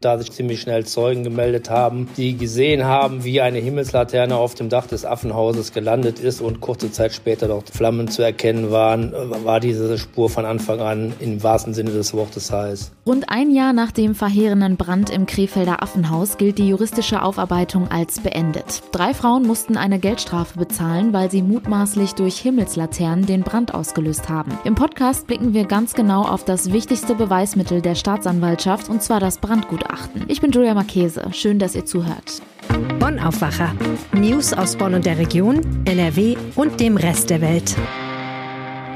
da sich ziemlich schnell Zeugen gemeldet haben, die gesehen haben, wie eine Himmelslaterne auf dem Dach des Affenhauses gelandet ist und kurze Zeit später dort Flammen zu erkennen waren, war diese Spur von Anfang an im wahrsten Sinne des Wortes heiß. Rund ein Jahr nach dem verheerenden Brand im Krefelder Affenhaus gilt die juristische Aufarbeitung als beendet. Drei Frauen mussten eine Geldstrafe bezahlen, weil sie mutmaßlich durch Himmelslaternen den Brand ausgelöst haben. Im Podcast blicken wir ganz genau auf das wichtigste Beweismittel der Staatsanwaltschaft, und zwar das Brandgutachten beachten. Ich bin Julia Marchese. Schön, dass ihr zuhört. Bonn Aufwacher. News aus Bonn und der Region, NRW und dem Rest der Welt.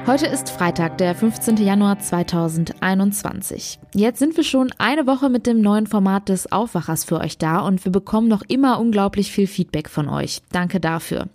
Heute ist Freitag, der 15. Januar 2021. Jetzt sind wir schon eine Woche mit dem neuen Format des Aufwachers für euch da und wir bekommen noch immer unglaublich viel Feedback von euch. Danke dafür.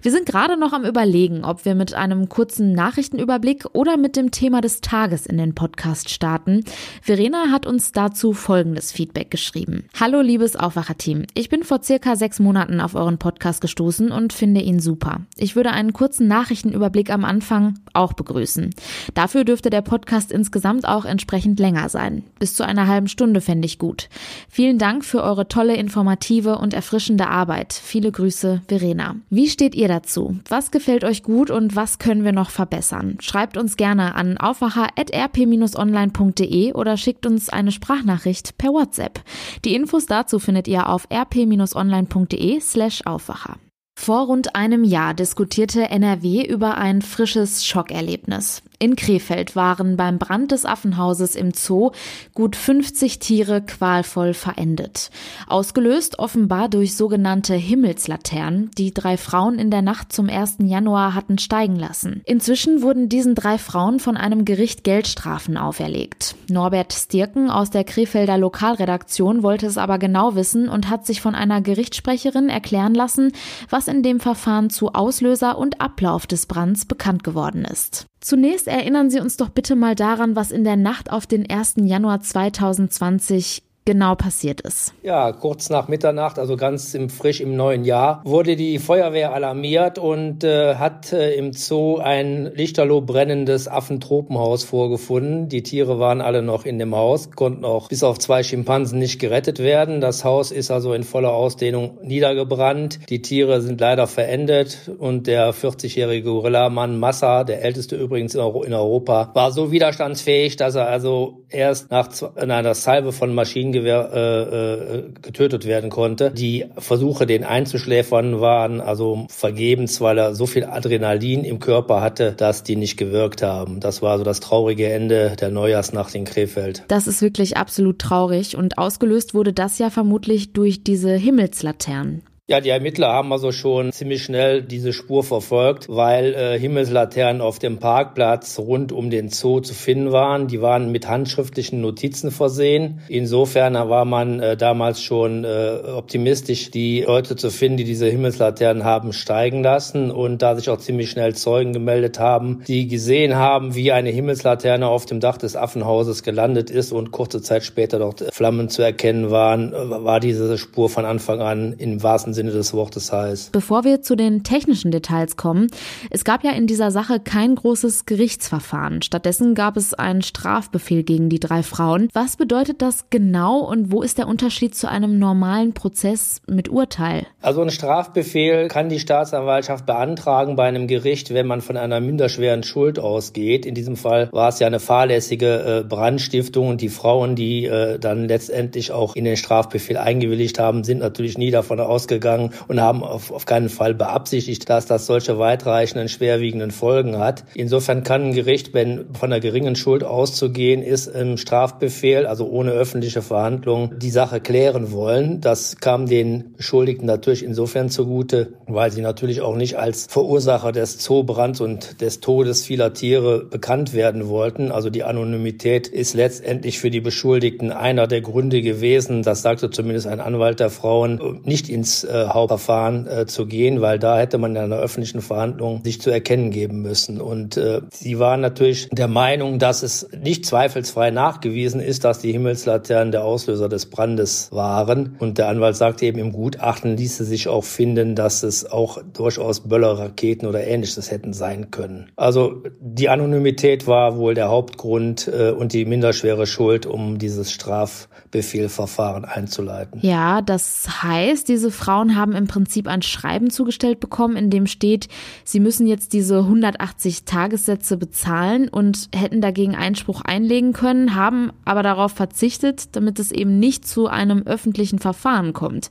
Wir sind gerade noch am Überlegen, ob wir mit einem kurzen Nachrichtenüberblick oder mit dem Thema des Tages in den Podcast starten. Verena hat uns dazu folgendes Feedback geschrieben. Hallo liebes Aufwacherteam. Ich bin vor circa sechs Monaten auf euren Podcast gestoßen und finde ihn super. Ich würde einen kurzen Nachrichtenüberblick am Anfang auch begrüßen. Dafür dürfte der Podcast insgesamt auch entsprechend länger sein. Bis zu einer halben Stunde fände ich gut. Vielen Dank für eure tolle, informative und erfrischende Arbeit. Viele Grüße, Verena. Wie steht ihr dazu? Was gefällt euch gut und was können wir noch verbessern? Schreibt uns gerne an aufwacher.rp-online.de oder schickt uns eine Sprachnachricht per WhatsApp. Die Infos dazu findet ihr auf rp-online.de slash Aufwacher. Vor rund einem Jahr diskutierte NRW über ein frisches Schockerlebnis. In Krefeld waren beim Brand des Affenhauses im Zoo gut 50 Tiere qualvoll verendet. Ausgelöst offenbar durch sogenannte Himmelslaternen, die drei Frauen in der Nacht zum 1. Januar hatten steigen lassen. Inzwischen wurden diesen drei Frauen von einem Gericht Geldstrafen auferlegt. Norbert Stirken aus der Krefelder Lokalredaktion wollte es aber genau wissen und hat sich von einer Gerichtssprecherin erklären lassen, was in dem Verfahren zu Auslöser und Ablauf des Brands bekannt geworden ist. Zunächst erinnern Sie uns doch bitte mal daran, was in der Nacht auf den 1. Januar 2020 genau passiert ist. Ja, kurz nach Mitternacht, also ganz im, frisch im neuen Jahr, wurde die Feuerwehr alarmiert und äh, hat äh, im Zoo ein lichterloh brennendes Affentropenhaus vorgefunden. Die Tiere waren alle noch in dem Haus, konnten auch bis auf zwei Schimpansen nicht gerettet werden. Das Haus ist also in voller Ausdehnung niedergebrannt. Die Tiere sind leider verendet und der 40-jährige Gorillamann Massa, der älteste übrigens in, Europa, war so widerstandsfähig, dass er also erst nach einer Salve von Maschinen äh, äh, getötet werden konnte. Die Versuche, den einzuschläfern, waren also vergebens, weil er so viel Adrenalin im Körper hatte, dass die nicht gewirkt haben. Das war so das traurige Ende der Neujahrsnacht in Krefeld. Das ist wirklich absolut traurig und ausgelöst wurde das ja vermutlich durch diese Himmelslaternen. Ja, die Ermittler haben also schon ziemlich schnell diese Spur verfolgt, weil äh, Himmelslaternen auf dem Parkplatz rund um den Zoo zu finden waren. Die waren mit handschriftlichen Notizen versehen. Insofern war man äh, damals schon äh, optimistisch, die Leute zu finden, die diese Himmelslaternen haben steigen lassen. Und da sich auch ziemlich schnell Zeugen gemeldet haben, die gesehen haben, wie eine Himmelslaterne auf dem Dach des Affenhauses gelandet ist und kurze Zeit später dort Flammen zu erkennen waren, war diese Spur von Anfang an im wahrsten Sinne des Wortes heißt. Bevor wir zu den technischen Details kommen, es gab ja in dieser Sache kein großes Gerichtsverfahren. Stattdessen gab es einen Strafbefehl gegen die drei Frauen. Was bedeutet das genau und wo ist der Unterschied zu einem normalen Prozess mit Urteil? Also ein Strafbefehl kann die Staatsanwaltschaft beantragen bei einem Gericht, wenn man von einer minderschweren Schuld ausgeht. In diesem Fall war es ja eine fahrlässige äh, Brandstiftung und die Frauen, die äh, dann letztendlich auch in den Strafbefehl eingewilligt haben, sind natürlich nie davon ausgegangen, gegangen und haben auf, auf keinen Fall beabsichtigt, dass das solche weitreichenden, schwerwiegenden Folgen hat. Insofern kann ein Gericht, wenn von einer geringen Schuld auszugehen ist, im Strafbefehl, also ohne öffentliche Verhandlung, die Sache klären wollen. Das kam den Beschuldigten natürlich insofern zugute, weil sie natürlich auch nicht als Verursacher des Zoobrands und des Todes vieler Tiere bekannt werden wollten. Also die Anonymität ist letztendlich für die Beschuldigten einer der Gründe gewesen, das sagte zumindest ein Anwalt der Frauen, nicht ins äh, Hauptverfahren äh, zu gehen, weil da hätte man in einer öffentlichen Verhandlung sich zu erkennen geben müssen. Und äh, sie waren natürlich der Meinung, dass es nicht zweifelsfrei nachgewiesen ist, dass die Himmelslaternen der Auslöser des Brandes waren. Und der Anwalt sagte eben, im Gutachten ließe sich auch finden, dass es auch durchaus Böllerraketen oder ähnliches hätten sein können. Also die Anonymität war wohl der Hauptgrund äh, und die minderschwere Schuld, um dieses Strafbefehlverfahren einzuleiten. Ja, das heißt, diese Frauen haben im Prinzip ein Schreiben zugestellt bekommen, in dem steht, sie müssen jetzt diese 180 Tagessätze bezahlen und hätten dagegen Einspruch einlegen können, haben aber darauf verzichtet, damit es eben nicht zu einem öffentlichen Verfahren kommt.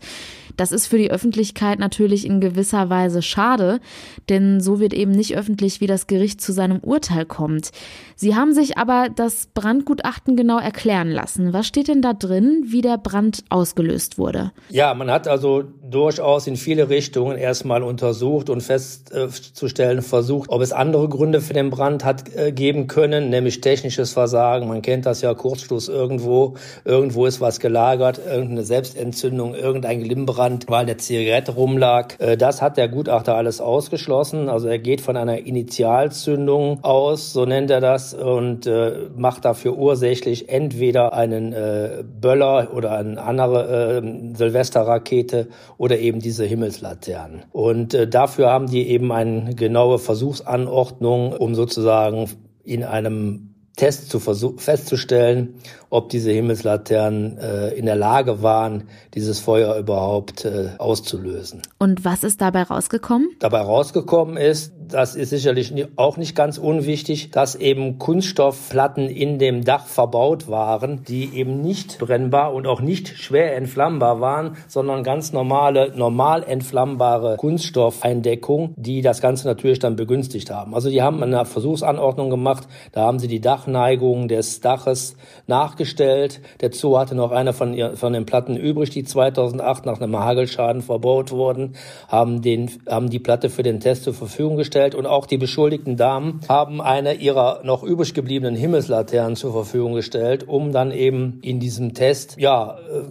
Das ist für die Öffentlichkeit natürlich in gewisser Weise schade, denn so wird eben nicht öffentlich, wie das Gericht zu seinem Urteil kommt. Sie haben sich aber das Brandgutachten genau erklären lassen. Was steht denn da drin, wie der Brand ausgelöst wurde? Ja, man hat also durchaus in viele Richtungen erstmal untersucht und festzustellen versucht, ob es andere Gründe für den Brand hat äh, geben können, nämlich technisches Versagen. Man kennt das ja, Kurzschluss irgendwo, irgendwo ist was gelagert, irgendeine Selbstentzündung, irgendein Glimmbrand Brand, weil der Zigarette rumlag. Äh, das hat der Gutachter alles ausgeschlossen. Also er geht von einer Initialzündung aus, so nennt er das, und äh, macht dafür ursächlich entweder einen äh, Böller oder eine andere äh, Silvesterrakete oder eben diese Himmelslaternen. Und äh, dafür haben die eben eine genaue Versuchsanordnung, um sozusagen in einem Test zu festzustellen, ob diese Himmelslaternen äh, in der Lage waren, dieses Feuer überhaupt äh, auszulösen. Und was ist dabei rausgekommen? Dabei rausgekommen ist, das ist sicherlich auch nicht ganz unwichtig, dass eben Kunststoffplatten in dem Dach verbaut waren, die eben nicht brennbar und auch nicht schwer entflammbar waren, sondern ganz normale, normal entflammbare Kunststoffeindeckung, die das Ganze natürlich dann begünstigt haben. Also die haben eine Versuchsanordnung gemacht, da haben sie die Dachneigung des Daches nachgestellt. Der Zoo hatte noch eine von, ihr, von den Platten übrig, die 2008 nach einem Hagelschaden verbaut wurden, haben, den, haben die Platte für den Test zur Verfügung gestellt gestellt und auch die beschuldigten Damen haben eine ihrer noch übrig gebliebenen Himmelslaternen zur Verfügung gestellt, um dann eben in diesem Test, ja, äh,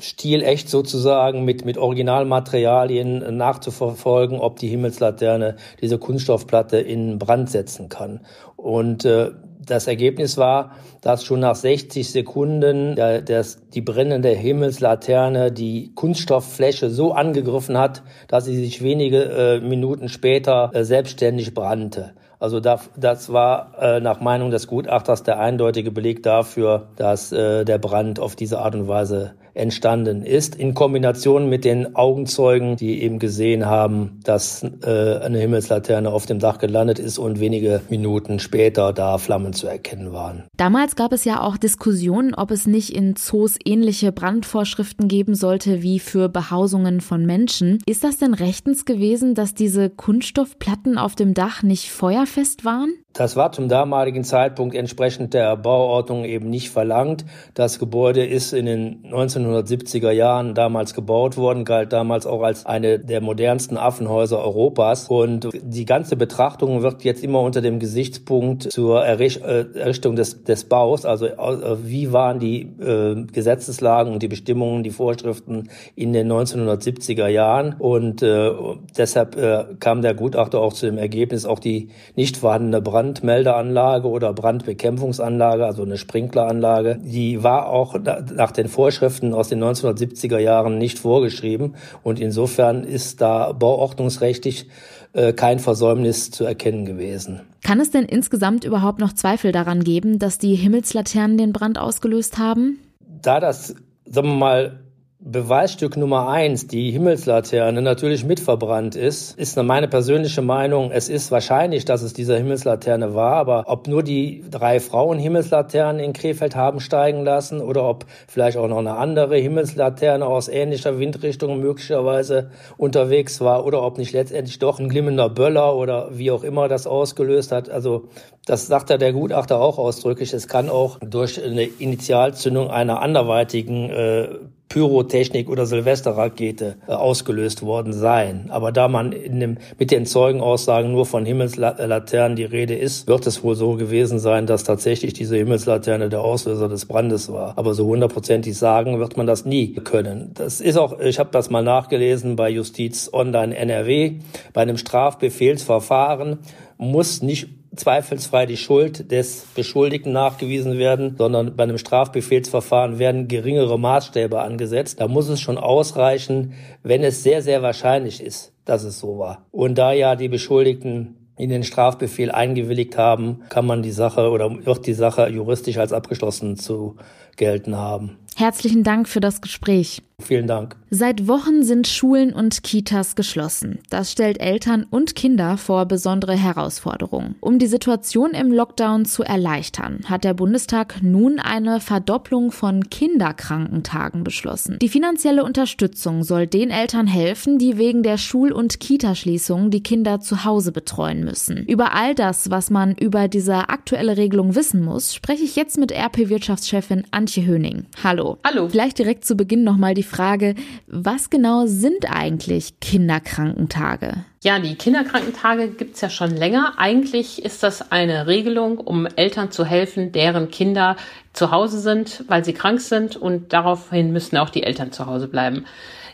stilecht sozusagen mit, mit Originalmaterialien nachzuverfolgen, ob die Himmelslaterne diese Kunststoffplatte in Brand setzen kann. Und äh, das Ergebnis war, dass schon nach 60 Sekunden der, der, die brennende Himmelslaterne die Kunststofffläche so angegriffen hat, dass sie sich wenige äh, Minuten später äh, selbstständig brannte. Also das, das war äh, nach Meinung des Gutachters der eindeutige Beleg dafür, dass äh, der Brand auf diese Art und Weise entstanden ist, in Kombination mit den Augenzeugen, die eben gesehen haben, dass äh, eine Himmelslaterne auf dem Dach gelandet ist und wenige Minuten später da Flammen zu erkennen waren. Damals gab es ja auch Diskussionen, ob es nicht in Zoos ähnliche Brandvorschriften geben sollte wie für Behausungen von Menschen. Ist das denn rechtens gewesen, dass diese Kunststoffplatten auf dem Dach nicht feuerfest waren? Das war zum damaligen Zeitpunkt entsprechend der Bauordnung eben nicht verlangt. Das Gebäude ist in den 1970er Jahren damals gebaut worden, galt damals auch als eine der modernsten Affenhäuser Europas. Und die ganze Betrachtung wird jetzt immer unter dem Gesichtspunkt zur äh, Errichtung des, des Baus, also äh, wie waren die äh, Gesetzeslagen und die Bestimmungen, die Vorschriften in den 1970er Jahren. Und äh, deshalb äh, kam der Gutachter auch zu dem Ergebnis, auch die nicht vorhandene Brand Brandmeldeanlage oder Brandbekämpfungsanlage, also eine Sprinkleranlage. Die war auch nach den Vorschriften aus den 1970er Jahren nicht vorgeschrieben und insofern ist da bauordnungsrechtlich äh, kein Versäumnis zu erkennen gewesen. Kann es denn insgesamt überhaupt noch Zweifel daran geben, dass die Himmelslaternen den Brand ausgelöst haben? Da das, sagen wir mal, Beweisstück Nummer eins, die Himmelslaterne, natürlich mitverbrannt ist, ist meine persönliche Meinung, es ist wahrscheinlich, dass es diese Himmelslaterne war, aber ob nur die drei Frauen Himmelslaternen in Krefeld haben steigen lassen oder ob vielleicht auch noch eine andere Himmelslaterne aus ähnlicher Windrichtung möglicherweise unterwegs war oder ob nicht letztendlich doch ein glimmender Böller oder wie auch immer das ausgelöst hat. Also das sagt ja der Gutachter auch ausdrücklich. Es kann auch durch eine Initialzündung einer anderweitigen äh, Pyrotechnik oder Silvesterrakete äh, ausgelöst worden sein. Aber da man dem, mit den Zeugenaussagen nur von Himmelslaternen die Rede ist, wird es wohl so gewesen sein, dass tatsächlich diese Himmelslaterne der Auslöser des Brandes war. Aber so hundertprozentig sagen wird man das nie können. Das ist auch, ich habe das mal nachgelesen bei Justiz Online NRW, bei einem Strafbefehlsverfahren muss nicht zweifelsfrei die Schuld des Beschuldigten nachgewiesen werden, sondern bei einem Strafbefehlsverfahren werden geringere Maßstäbe angesetzt. Da muss es schon ausreichen, wenn es sehr, sehr wahrscheinlich ist, dass es so war. Und da ja die Beschuldigten in den Strafbefehl eingewilligt haben, kann man die Sache oder wird die Sache juristisch als abgeschlossen zu gelten haben. Herzlichen Dank für das Gespräch. Vielen Dank. Seit Wochen sind Schulen und Kitas geschlossen. Das stellt Eltern und Kinder vor besondere Herausforderungen. Um die Situation im Lockdown zu erleichtern, hat der Bundestag nun eine Verdopplung von Kinderkrankentagen beschlossen. Die finanzielle Unterstützung soll den Eltern helfen, die wegen der Schul- und Kitaschließung die Kinder zu Hause betreuen müssen. Über all das, was man über diese aktuelle Regelung wissen muss, spreche ich jetzt mit RP-Wirtschaftschefin Antje Höning. Hallo. Hallo. Vielleicht direkt zu Beginn nochmal die Frage, was genau sind eigentlich Kinderkrankentage? Ja, die Kinderkrankentage gibt's ja schon länger. Eigentlich ist das eine Regelung, um Eltern zu helfen, deren Kinder zu Hause sind, weil sie krank sind und daraufhin müssen auch die Eltern zu Hause bleiben.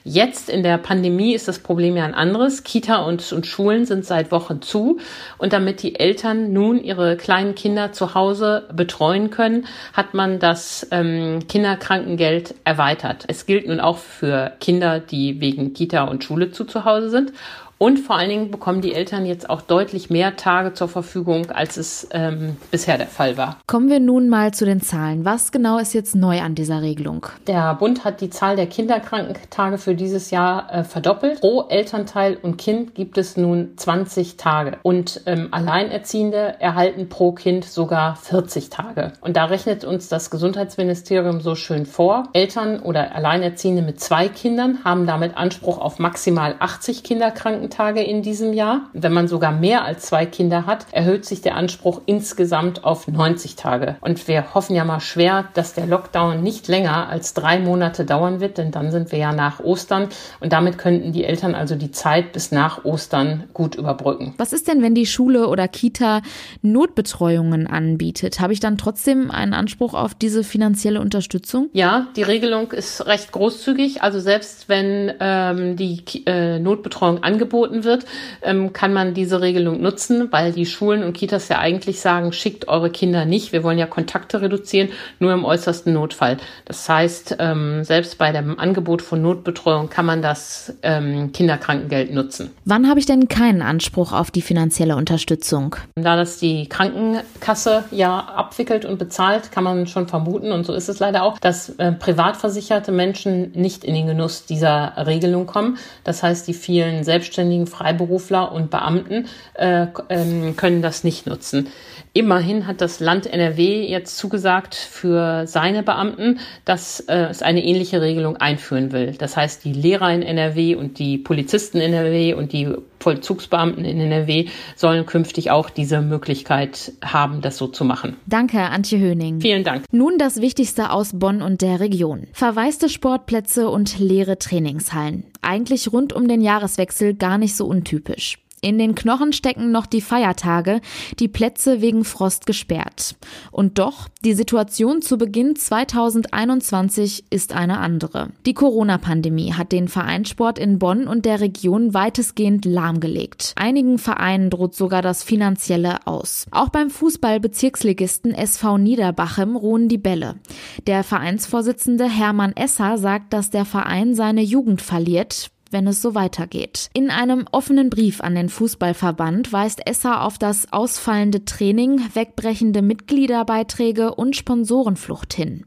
Jetzt in der Pandemie ist das Problem ja ein anderes. Kita und, und Schulen sind seit Wochen zu. Und damit die Eltern nun ihre kleinen Kinder zu Hause betreuen können, hat man das ähm, Kinderkrankengeld erweitert. Es gilt nun auch für Kinder, die wegen Kita und Schule zu zu Hause sind. Und vor allen Dingen bekommen die Eltern jetzt auch deutlich mehr Tage zur Verfügung, als es ähm, bisher der Fall war. Kommen wir nun mal zu den Zahlen. Was genau ist jetzt neu an dieser Regelung? Der Bund hat die Zahl der Kinderkrankentage für dieses Jahr äh, verdoppelt. Pro Elternteil und Kind gibt es nun 20 Tage. Und ähm, Alleinerziehende erhalten pro Kind sogar 40 Tage. Und da rechnet uns das Gesundheitsministerium so schön vor. Eltern oder Alleinerziehende mit zwei Kindern haben damit Anspruch auf maximal 80 Kinderkrankentage Krankentage in diesem Jahr. Wenn man sogar mehr als zwei Kinder hat, erhöht sich der Anspruch insgesamt auf 90 Tage. Und wir hoffen ja mal schwer, dass der Lockdown nicht länger als drei Monate dauern wird, denn dann sind wir ja nach Ostern und damit könnten die Eltern also die Zeit bis nach Ostern gut überbrücken. Was ist denn, wenn die Schule oder Kita Notbetreuungen anbietet? Habe ich dann trotzdem einen Anspruch auf diese finanzielle Unterstützung? Ja, die Regelung ist recht großzügig. Also selbst wenn ähm, die äh, Notbetreuung angeboten angeboten wird, ähm, kann man diese Regelung nutzen, weil die Schulen und Kitas ja eigentlich sagen, schickt eure Kinder nicht. Wir wollen ja Kontakte reduzieren, nur im äußersten Notfall. Das heißt, ähm, selbst bei dem Angebot von Notbetreuung kann man das ähm, Kinderkrankengeld nutzen. Wann habe ich denn keinen Anspruch auf die finanzielle Unterstützung? Da das die Krankenkasse ja abwickelt und bezahlt, kann man schon vermuten, und so ist es leider auch, dass äh, privatversicherte Menschen nicht in den Genuss dieser Regelung kommen. Das heißt, die vielen Selbstständigen selbstständigen Freiberufler und Beamten äh, ähm, können das nicht nutzen. Immerhin hat das Land NRW jetzt zugesagt für seine Beamten, dass äh, es eine ähnliche Regelung einführen will. Das heißt, die Lehrer in NRW und die Polizisten in NRW und die Vollzugsbeamten in NRW sollen künftig auch diese Möglichkeit haben, das so zu machen. Danke, Antje Höning. Vielen Dank. Nun das Wichtigste aus Bonn und der Region. Verwaiste Sportplätze und leere Trainingshallen. Eigentlich rund um den Jahreswechsel gar nicht so untypisch. In den Knochen stecken noch die Feiertage, die Plätze wegen Frost gesperrt. Und doch, die Situation zu Beginn 2021 ist eine andere. Die Corona-Pandemie hat den Vereinssport in Bonn und der Region weitestgehend lahmgelegt. Einigen Vereinen droht sogar das Finanzielle aus. Auch beim Fußball-Bezirksligisten SV Niederbachem ruhen die Bälle. Der Vereinsvorsitzende Hermann Esser sagt, dass der Verein seine Jugend verliert, wenn es so weitergeht. In einem offenen Brief an den Fußballverband weist Esser auf das ausfallende Training, wegbrechende Mitgliederbeiträge und Sponsorenflucht hin.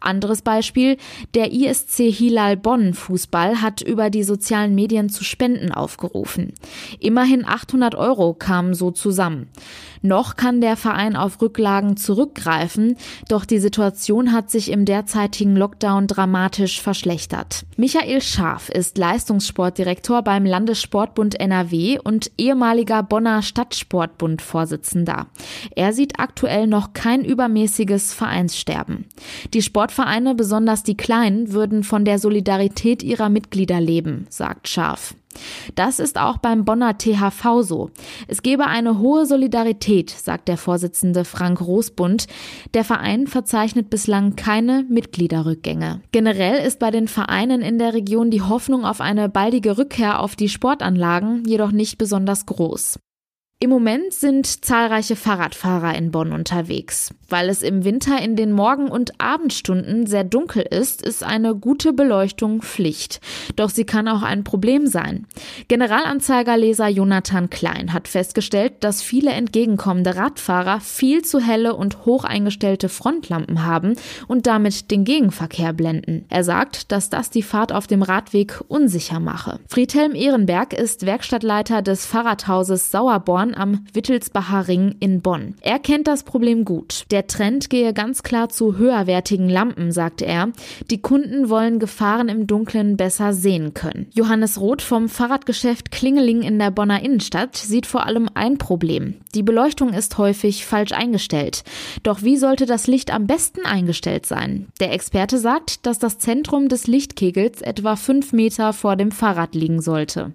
Anderes Beispiel, der ISC Hilal Bonn Fußball hat über die sozialen Medien zu Spenden aufgerufen. Immerhin 800 Euro kamen so zusammen. Noch kann der Verein auf Rücklagen zurückgreifen, doch die Situation hat sich im derzeitigen Lockdown dramatisch verschlechtert. Michael Scharf ist Leistungs Leistungssportdirektor beim Landessportbund NRW und ehemaliger Bonner Stadtsportbund-Vorsitzender. Er sieht aktuell noch kein übermäßiges Vereinssterben. Die Sportvereine, besonders die kleinen, würden von der Solidarität ihrer Mitglieder leben, sagt Scharf. Das ist auch beim Bonner THV so. Es gebe eine hohe Solidarität, sagt der Vorsitzende Frank Rosbund. Der Verein verzeichnet bislang keine Mitgliederrückgänge. Generell ist bei den Vereinen in der Region die Hoffnung auf eine baldige Rückkehr auf die Sportanlagen jedoch nicht besonders groß. Im Moment sind zahlreiche Fahrradfahrer in Bonn unterwegs. Weil es im Winter in den Morgen- und Abendstunden sehr dunkel ist, ist eine gute Beleuchtung Pflicht. Doch sie kann auch ein Problem sein. Generalanzeigerleser Jonathan Klein hat festgestellt, dass viele entgegenkommende Radfahrer viel zu helle und hoch eingestellte Frontlampen haben und damit den Gegenverkehr blenden. Er sagt, dass das die Fahrt auf dem Radweg unsicher mache. Friedhelm Ehrenberg ist Werkstattleiter des Fahrradhauses Sauerborn Bahn am Wittelsbacher Ring in Bonn. Er kennt das Problem gut. Der Trend gehe ganz klar zu höherwertigen Lampen, sagte er. Die Kunden wollen Gefahren im Dunkeln besser sehen können. Johannes Roth vom Fahrradgeschäft Klingeling in der Bonner Innenstadt sieht vor allem ein Problem. Die Beleuchtung ist häufig falsch eingestellt. Doch wie sollte das Licht am besten eingestellt sein? Der Experte sagt, dass das Zentrum des Lichtkegels etwa fünf Meter vor dem Fahrrad liegen sollte.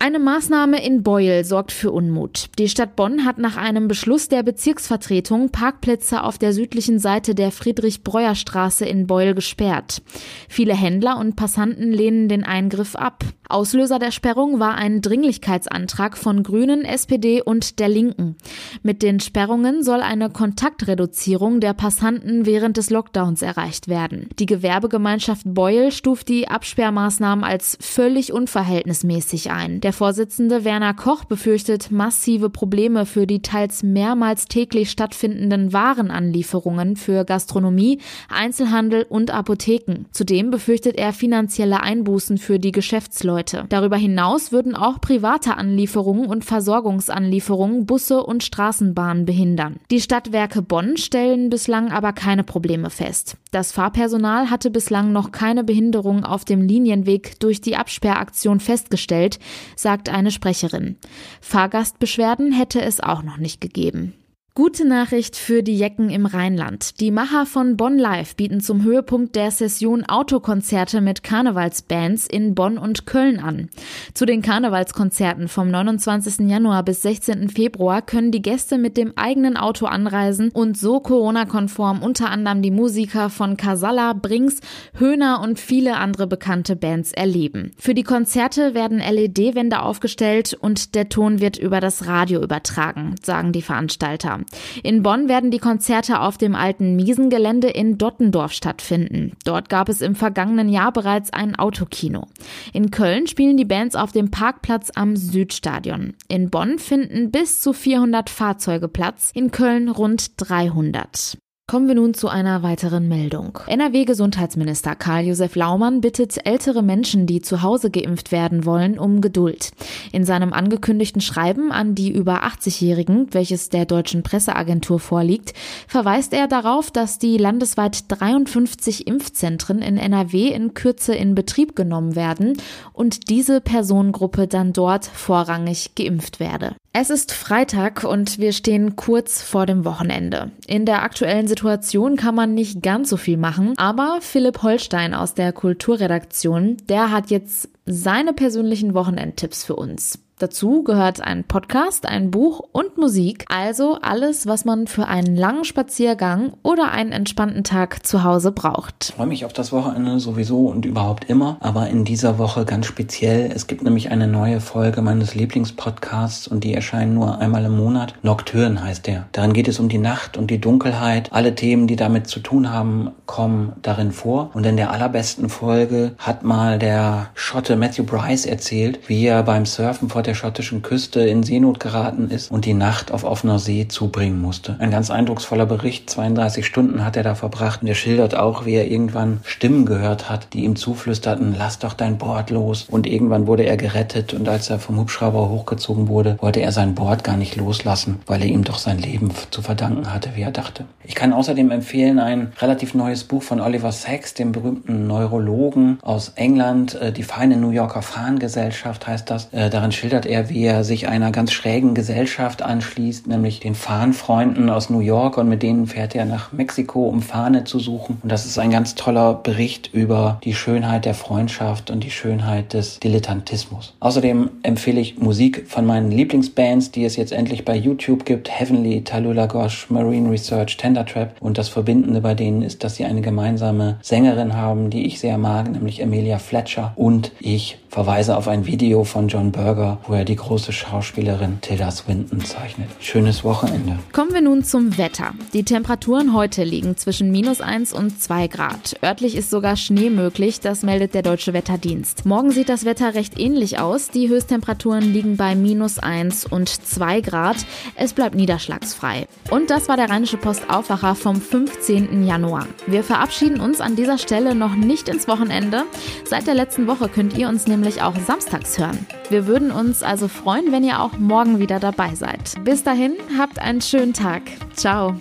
Eine Maßnahme in Beuel sorgt für Unmut. Die Stadt Bonn hat nach einem Beschluss der Bezirksvertretung Parkplätze auf der südlichen Seite der Friedrich-Breuer-Straße in Beuel gesperrt. Viele Händler und Passanten lehnen den Eingriff ab. Auslöser der Sperrung war ein Dringlichkeitsantrag von Grünen, SPD und der Linken. Mit den Sperrungen soll eine Kontaktreduzierung der Passanten während des Lockdowns erreicht werden. Die Gewerbegemeinschaft Beuel stuft die Absperrmaßnahmen als völlig unverhältnismäßig ein. Der Vorsitzende Werner Koch befürchtet massive Probleme für die teils mehrmals täglich stattfindenden Warenanlieferungen für Gastronomie, Einzelhandel und Apotheken. Zudem befürchtet er finanzielle Einbußen für die Geschäftsleute. Darüber hinaus würden auch private Anlieferungen und Versorgungsanlieferungen Busse und Straßenbahnen behindern. Die Stadtwerke Bonn stellen bislang aber keine Probleme fest. Das Fahrpersonal hatte bislang noch keine Behinderung auf dem Linienweg durch die Absperraktion festgestellt, sagt eine Sprecherin. Fahrgastbeschwerden hätte es auch noch nicht gegeben. Gute Nachricht für die Jecken im Rheinland. Die Macher von Bonn Live bieten zum Höhepunkt der Session Autokonzerte mit Karnevalsbands in Bonn und Köln an. Zu den Karnevalskonzerten vom 29. Januar bis 16. Februar können die Gäste mit dem eigenen Auto anreisen und so Corona-konform unter anderem die Musiker von Casalla, Brinks, Höhner und viele andere bekannte Bands erleben. Für die Konzerte werden LED-Wände aufgestellt und der Ton wird über das Radio übertragen, sagen die Veranstalter. In Bonn werden die Konzerte auf dem alten Miesengelände in Dottendorf stattfinden. Dort gab es im vergangenen Jahr bereits ein Autokino. In Köln spielen die Bands auf dem Parkplatz am Südstadion. In Bonn finden bis zu 400 Fahrzeuge Platz, in Köln rund 300. Kommen wir nun zu einer weiteren Meldung. NRW-Gesundheitsminister Karl-Josef Laumann bittet ältere Menschen, die zu Hause geimpft werden wollen, um Geduld. In seinem angekündigten Schreiben an die über 80-Jährigen, welches der deutschen Presseagentur vorliegt, verweist er darauf, dass die landesweit 53 Impfzentren in NRW in Kürze in Betrieb genommen werden und diese Personengruppe dann dort vorrangig geimpft werde. Es ist Freitag und wir stehen kurz vor dem Wochenende. In der aktuellen Situation kann man nicht ganz so viel machen, aber Philipp Holstein aus der Kulturredaktion, der hat jetzt seine persönlichen Wochenendtipps für uns. Dazu gehört ein Podcast, ein Buch und Musik, also alles, was man für einen langen Spaziergang oder einen entspannten Tag zu Hause braucht. Ich freue mich auf das Wochenende sowieso und überhaupt immer, aber in dieser Woche ganz speziell. Es gibt nämlich eine neue Folge meines Lieblingspodcasts und die erscheint nur einmal im Monat. Nocturne heißt der. Darin geht es um die Nacht und die Dunkelheit. Alle Themen, die damit zu tun haben, kommen darin vor. Und in der allerbesten Folge hat mal der Schotte Matthew Bryce erzählt, wie er beim Surfen vor der schottischen Küste in Seenot geraten ist und die Nacht auf offener See zubringen musste. Ein ganz eindrucksvoller Bericht. 32 Stunden hat er da verbracht und er schildert auch, wie er irgendwann Stimmen gehört hat, die ihm zuflüsterten, lass doch dein Board los. Und irgendwann wurde er gerettet und als er vom Hubschrauber hochgezogen wurde, wollte er sein Board gar nicht loslassen, weil er ihm doch sein Leben zu verdanken hatte, wie er dachte. Ich kann außerdem empfehlen ein relativ neues Buch von Oliver Sacks, dem berühmten Neurologen aus England, äh, die feine New Yorker Fahnengesellschaft heißt das. Äh, darin schildert er, wie er sich einer ganz schrägen Gesellschaft anschließt, nämlich den Fahnenfreunden aus New York und mit denen fährt er nach Mexiko, um Fahne zu suchen. Und das ist ein ganz toller Bericht über die Schönheit der Freundschaft und die Schönheit des Dilettantismus. Außerdem empfehle ich Musik von meinen Lieblingsbands, die es jetzt endlich bei YouTube gibt. Heavenly, Talula Gosh, Marine Research, Tender Trap. Und das Verbindende bei denen ist, dass sie eine gemeinsame Sängerin haben, die ich sehr mag, nämlich Amelia Fletcher. Und ich verweise auf ein Video von John Berger, wo er die große Schauspielerin Tilda Swinton zeichnet. Schönes Wochenende. Kommen wir nun zum Wetter. Die Temperaturen heute liegen zwischen minus 1 und 2 Grad. Örtlich ist sogar Schnee möglich, das meldet der Deutsche Wetterdienst. Morgen sieht das Wetter recht ähnlich aus. Die Höchsttemperaturen liegen bei minus 1 und 2 Grad. Es bleibt niederschlagsfrei. Und das war der Rheinische Post Aufwacher vom 15. Januar. Wir verabschieden uns an dieser Stelle noch nicht ins Wochenende. Seit der letzten Woche könnt ihr uns nämlich auch samstags hören. Wir würden uns also freuen, wenn ihr auch morgen wieder dabei seid. Bis dahin, habt einen schönen Tag. Ciao.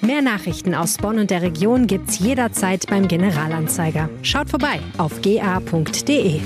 Mehr Nachrichten aus Bonn und der Region gibt's jederzeit beim Generalanzeiger. Schaut vorbei auf ga.de.